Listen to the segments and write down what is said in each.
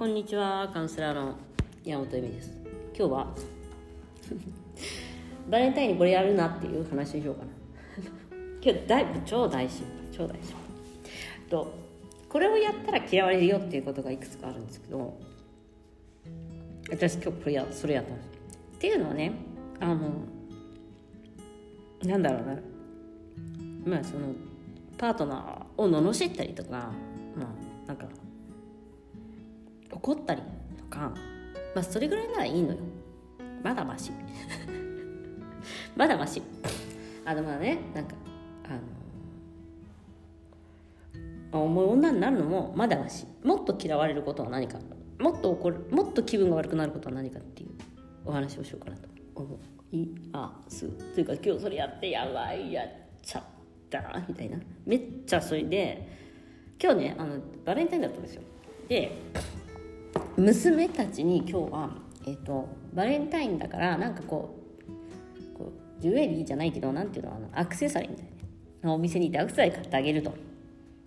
こんにちはカウンセラーの山本恵美です。今日は バレンタインにこれやるなっていう話にしようかな。今日だいぶ超大事超大事とこれをやったら嫌われるよっていうことがいくつかあるんですけど私今日これやそれやったんです。っていうのはねあのなんだろうな。まあそのパートナーを罵ったりとかまあなんか怒ったりとかまあそれぐらいならいいのよ。まだまし まだましあのまあねなんかあの重い女になるのもまだましもっと嫌われることは何か。もっと怒るもっと気分が悪くなることは何かっていうお話をしようかなと思います。というか今日それやってやばいやっちゃったみたいな。めっちゃそれで今日ねあのバレンタインだったんですよ。で娘たちに今日は、えーと、バレンタインだからなんかこうこうジュエリーじゃないけどなんていうのあのアクセサリーみたいなお店に行ってアクセサリー買ってあげると。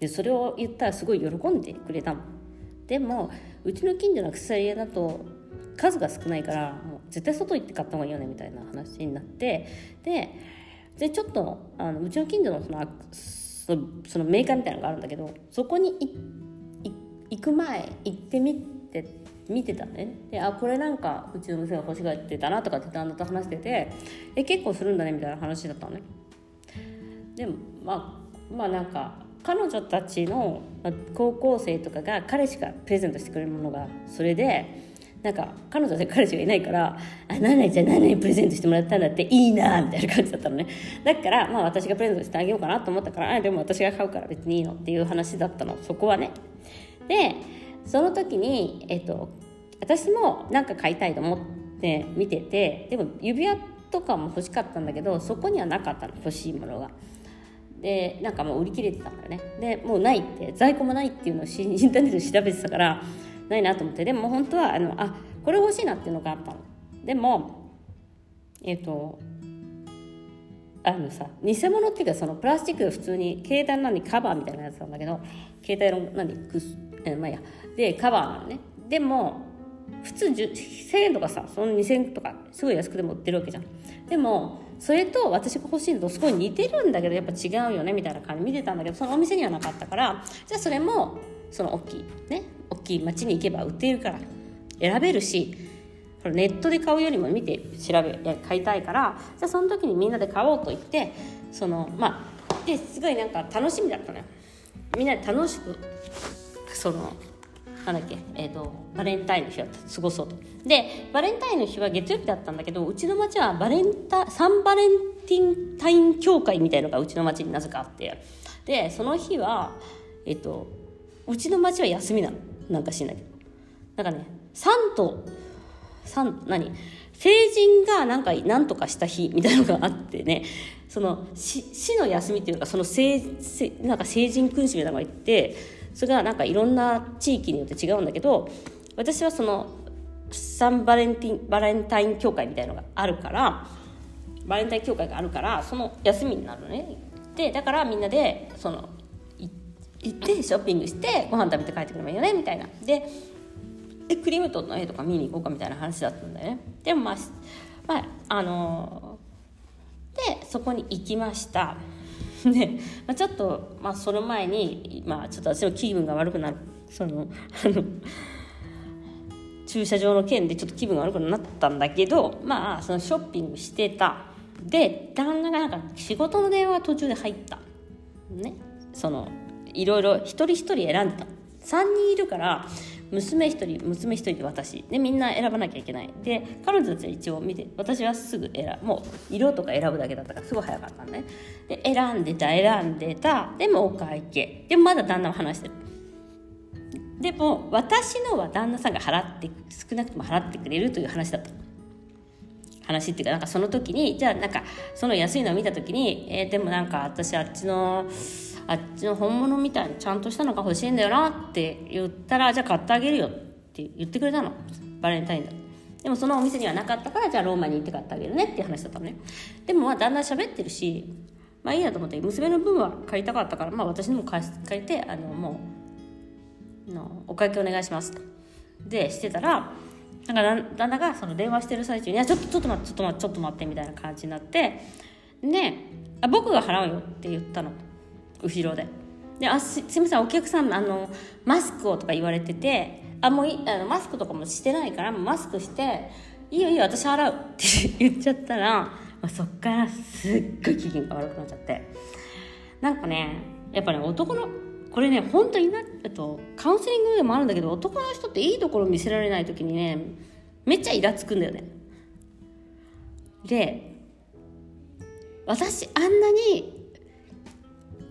でそれを言ったらすごい喜んでくれたの。でもうちの近所のアクセサリー屋だと数が少ないからもう絶対外行って買った方がいいよねみたいな話になって。ででちょっとあのうちの近所のそのそのメーカーみたいなのがあるんだけどそこに行く前行ってみて見てたね。であこれなんかうちの娘が欲しがってたなとかって旦那と話しててえ結構するんだねみたいな話だったのね。でもまあまあなんか彼女たちの高校生とかが彼氏がプレゼントしてくれるものがそれでなんか彼女で彼氏がいないから「あ何々じゃ何々プレゼントしてもらったんだっていいな」みたいな感じだったのね。だからまあ私がプレゼントしてあげようかなと思ったからあでも私が買うから別にいいのっていう話だったの。そこはね。でその時にえっと私も何か買いたいと思って見ててでも指輪とかも欲しかったんだけどそこにはなかったの欲しいものが。でなんかもう売り切れてたんだよね。でもうないって在庫もないっていうのをインターネットで調べてたからないなと思って。でも本当はあのあこれ欲しいなっていうのがあったの。でもえっ、ー、とあのさ偽物っていうかそのプラスチック普通に携帯の何カバーみたいなやつなんだけど携帯の何クスえまあいや。でカバーなのね。でも普通1000円とかさその2000円とかすごい安くでも売ってるわけじゃん。でもそれと私が欲しいのとすごい似てるんだけどやっぱ違うよねみたいな感じ見てたんだけどそのお店にはなかったからじゃあそれもその大きいね大きい町に行けば売っているから選べるしネットで買うよりも見て調べ買いたいからじゃあその時にみんなで買おうと言ってそのまあですごいなんか楽しみだったのよ。みんなで楽しくそのなんだっけ、えーと、バレンタインの日を過ごそうと。でバレンタインの日は月曜日だったんだけどうちの町はバレンタサンバレンティンタイン協会みたいのがうちの町になぜかあって。でその日はえ、ー、とうちの町は休みなの。なんかしないけど。だかね3と3何？成人がなんか何とかした日みたいなのがあってね。その市の休みっていうかその成なんか成人君子みたいなのがいてそれがなんかいろんな地域によって違うんだけど私はそのサンバレンティンバレンタイン協会みたいのがあるからバレンタイン協会があるからその休みになるのね。でだからみんなでその行ってショッピングしてご飯食べて帰ってくればいいよねみたいな。ででクリムトンの？絵とか見に行こうかみたいな話だったんだよね。でもまあ、まあ、あのー、でそこに行きました。で、まあ、ちょっと、まあ、その前に、まあ、ちょっと私の気分が悪くなる。そのあの駐車場の件でちょっと気分が悪くなったんだけどまあそのショッピングしてた。で旦那がなんか仕事の電話途中で入った。ね。そのいろいろ一人一人選んでた。3人いるから娘1人娘1人で私。でみんな選ばなきゃいけない。で彼女たちは一応見て私はすぐ選もう色とか選ぶだけだったからすごい早かったんね。で選んでた選んでた。でもお会計。でもまだ旦那は話してる。でも私のは旦那さんが払って少なくとも払ってくれるという話だった話っていうかなんかその時にじゃあなんかその安いのを見た時にえー、でもなんか私あっちのあっちの本物みたいにちゃんとしたのが欲しいんだよなって言ったらじゃあ買ってあげるよって言ってくれたの。バレンタインだ。でもそのお店にはなかったからじゃあローマに行って買ってあげるねっていう話だったのね。でもまあだんだん喋ってるしまあいいやと思って娘の分は買いたかったからまあ私にも買いてあのもうのお会計お願いしますと。でしてたらなんか旦那がその電話してる最中に「いやちょっとちょっと待ってちょっと待ってちょっと待って」みたいな感じになってであ「僕が払うよ」って言ったの。後ろで。であすすみませんお客さんあのマスクをとか言われててあもういあのマスクとかもしてないからマスクして「いいよいいよ私払う」って言っちゃったら、まあ、そっからすっごい機嫌が悪くなっちゃって。なんかねやっぱね男のこれね本当になえっとカウンセリングでもあるんだけど男の人っていいところ見せられない時にねめっちゃイラつくんだよね。で私あんなに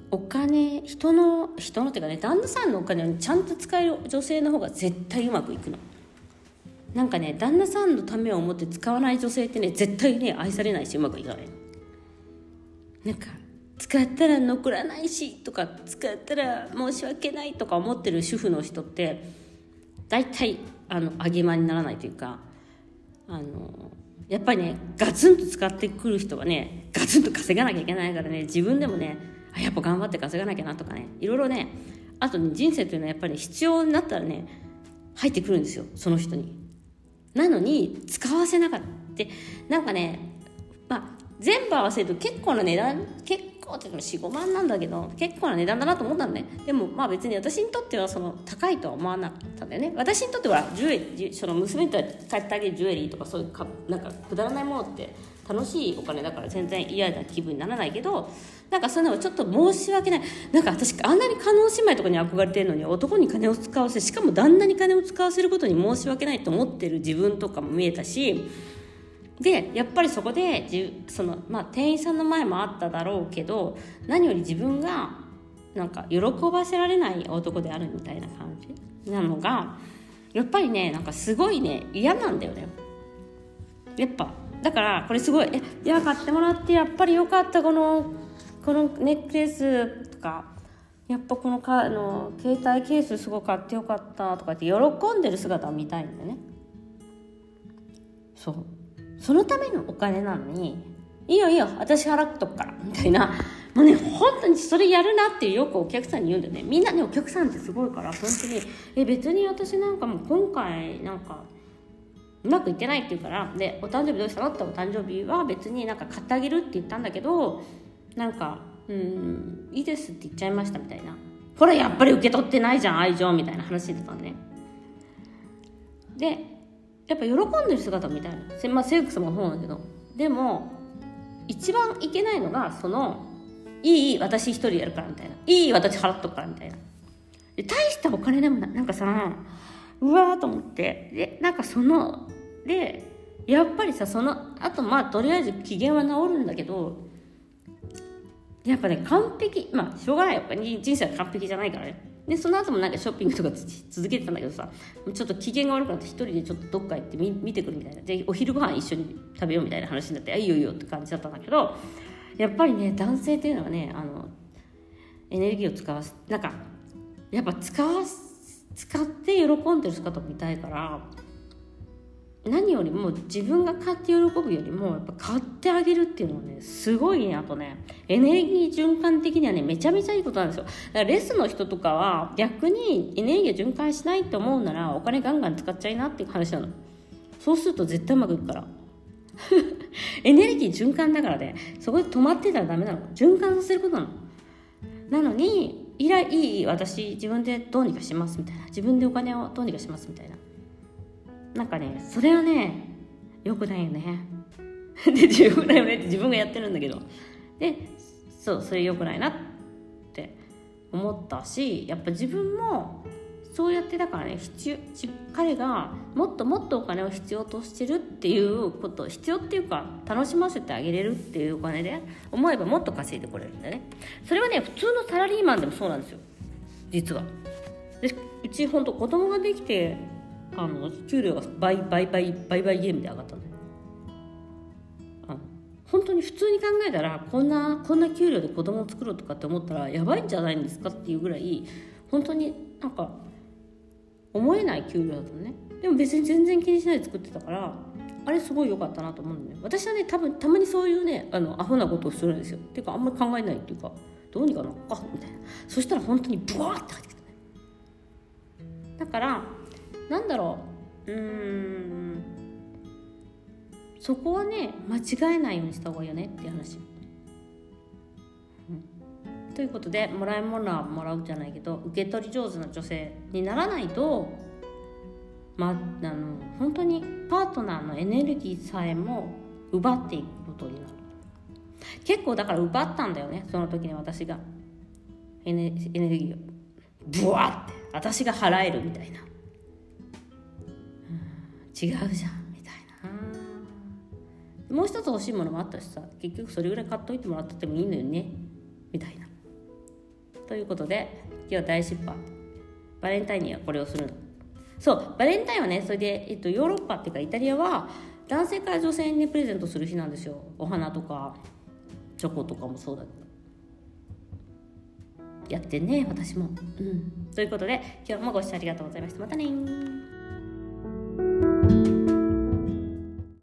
お金人の人のっていうかね旦那さんのお金をちゃんと使える女性の方が絶対うまくいくの。なんかね旦那さんのためを思って使わない女性ってね絶対ね愛されないしうまくいかない。なんか使ったら残らないしとか使ったら申し訳ないとか思ってる主婦の人って大体あの揚げ間にならないというかあのやっぱりねガツンと使ってくる人はねガツンと稼がなきゃいけないからね自分でもねやっぱ頑張って稼がなきゃなとかねいろいろねあとね人生というのはやっぱり必要になったらね入ってくるんですよその人に。なのに使わせなかったなんかねまあ全部合わせると結構な値段結構って45万なんだけど結構な値段だなと思ったのね。でもまあ別に私にとってはその高いとは思わなかったんだよね。私にとってはジュエリーその娘に買ってあげるジュエリーとかそうい。うかなんかくだらないものって楽しいお金だから全然嫌な気分にならないけどなんかそういうのはちょっと申し訳ない。なんか私あんなに加納姉妹とかに憧れてるのに男に金を使わせしかも旦那に金を使わせることに申し訳ないと思ってる自分とかも見えたしでやっぱりそこでじその、まあ、店員さんの前もあっただろうけど何より自分がなんか喜ばせられない男であるみたいな感じなのがやっぱりねなんかすごいね嫌なんだよね。やっぱ。だからこれすごい「えいや買ってもらってやっぱりよかったこのこのネックレス」とか「やっぱこのかあの携帯ケースすごい買ってよかった」とかって喜んでる姿を見たいんだよね。そう。そのためのお金なのに「いいよいいよ私払っとくから」みたいな。もうね本当にそれやるなってよくお客さんに言うんだよね。みんなねお客さんってすごいから本当に「え別に私なんかもう今回なんかうまくいってないって言うからで「お誕生日どうしたの?」ってお誕生日は別になんか買ってあげるって言ったんだけどなんか「うんいいです」って言っちゃいましたみたいな。ほらやっぱり受け取ってないじゃん愛情みたいな話してたんね。でやっぱ喜んでる姿みたいな、まあ、セックスもそうなんだけど。でも一番いけないのがその「いい私一人やるから」みたいな「いい私払っとくから」みたいな。で大したお金でもななんかさうわーと思って。でなんかそのでやっぱりさそのあとまあとりあえず機嫌は治るんだけどやっぱね完璧。まあしょうがない。よ人生は完璧じゃないからね。でその後もなんかショッピングとか続けてたんだけどさちょっと機嫌が悪くなって一人でちょっとどっか行って見見てくるみたいな。でお昼ご飯一緒に食べようみたいな話になって「あいいよいいよ」って感じだったんだけどやっぱりね男性っていうのはねあのエネルギーを使わすなんかやっぱ使わ使って喜んでる姿を見たいから何よりも自分が買って喜ぶよりもやっぱ買ってあげるっていうのはねすごいねあとねエネルギー循環的にはねめちゃめちゃいいことなんですよ。だからレスの人とかは逆にエネルギー循環しないと思うならお金ガンガン使っちゃいなっていう話なの。そうすると絶対うまくいくから。エネルギー循環だからねそこで止まってたらダメなの。循環させることなの。なのにいらいい私自分でどうにかしますみたいな。自分でお金をどうにかしますみたいな。なんかねそれはねよくないよね。でよくないよねって自分がやってるんだけど。でそうそれよくないなって思ったしやっぱ自分もそうやってだからね必要彼がもっともっとお金を必要としてるっていうこと必要っていうか楽しませてあげれるっていうお金で思えばもっと稼いでこれるんだよね。それはね普通のサラリーマンでもそうなんですよ。実は。でうち本当子供ができてあの給料が倍倍倍倍倍ゲームで上がったんだよ本当に普通に考えたらこんなこんな給料で子供を作ろうとかって思ったらやばいんじゃないんですかっていうぐらい本当になんか思えない給料だったねでも別に全然気にしないで作ってたからあれすごい良かったなと思うんだよ私はね多分たまにそういうねあのアホなことをするんですよっていうかあんまり考えないっていうかどうにかなあみたいなそしたら本当にブワーって入ってきたねだからなんだろう。うーん。そこはね間違えないようにした方がいいよねっていう話、うん、ということでもらい物はもらうじゃないけど受け取り上手な女性にならないとまあの本当にパートナーのエネルギーさえも奪っていくことになる。結構だから奪ったんだよねその時に私が。エネエネルギーを。ブワって私が払えるみたいな、違うじゃんみたいな。もう一つ欲しいものもあったしさ結局それぐらい買っといてもらっててもいいのよね。みたいな。ということで今日は大失敗。バレンタインにはこれをするの。そうバレンタインはねそれで、えっと、ヨーロッパっていうかイタリアは男性から女性に、プレゼントする日なんですよ。お花とかチョコとかもそうだけど。やってね私も。うん。ということで今日もご視聴ありがとうございました。またね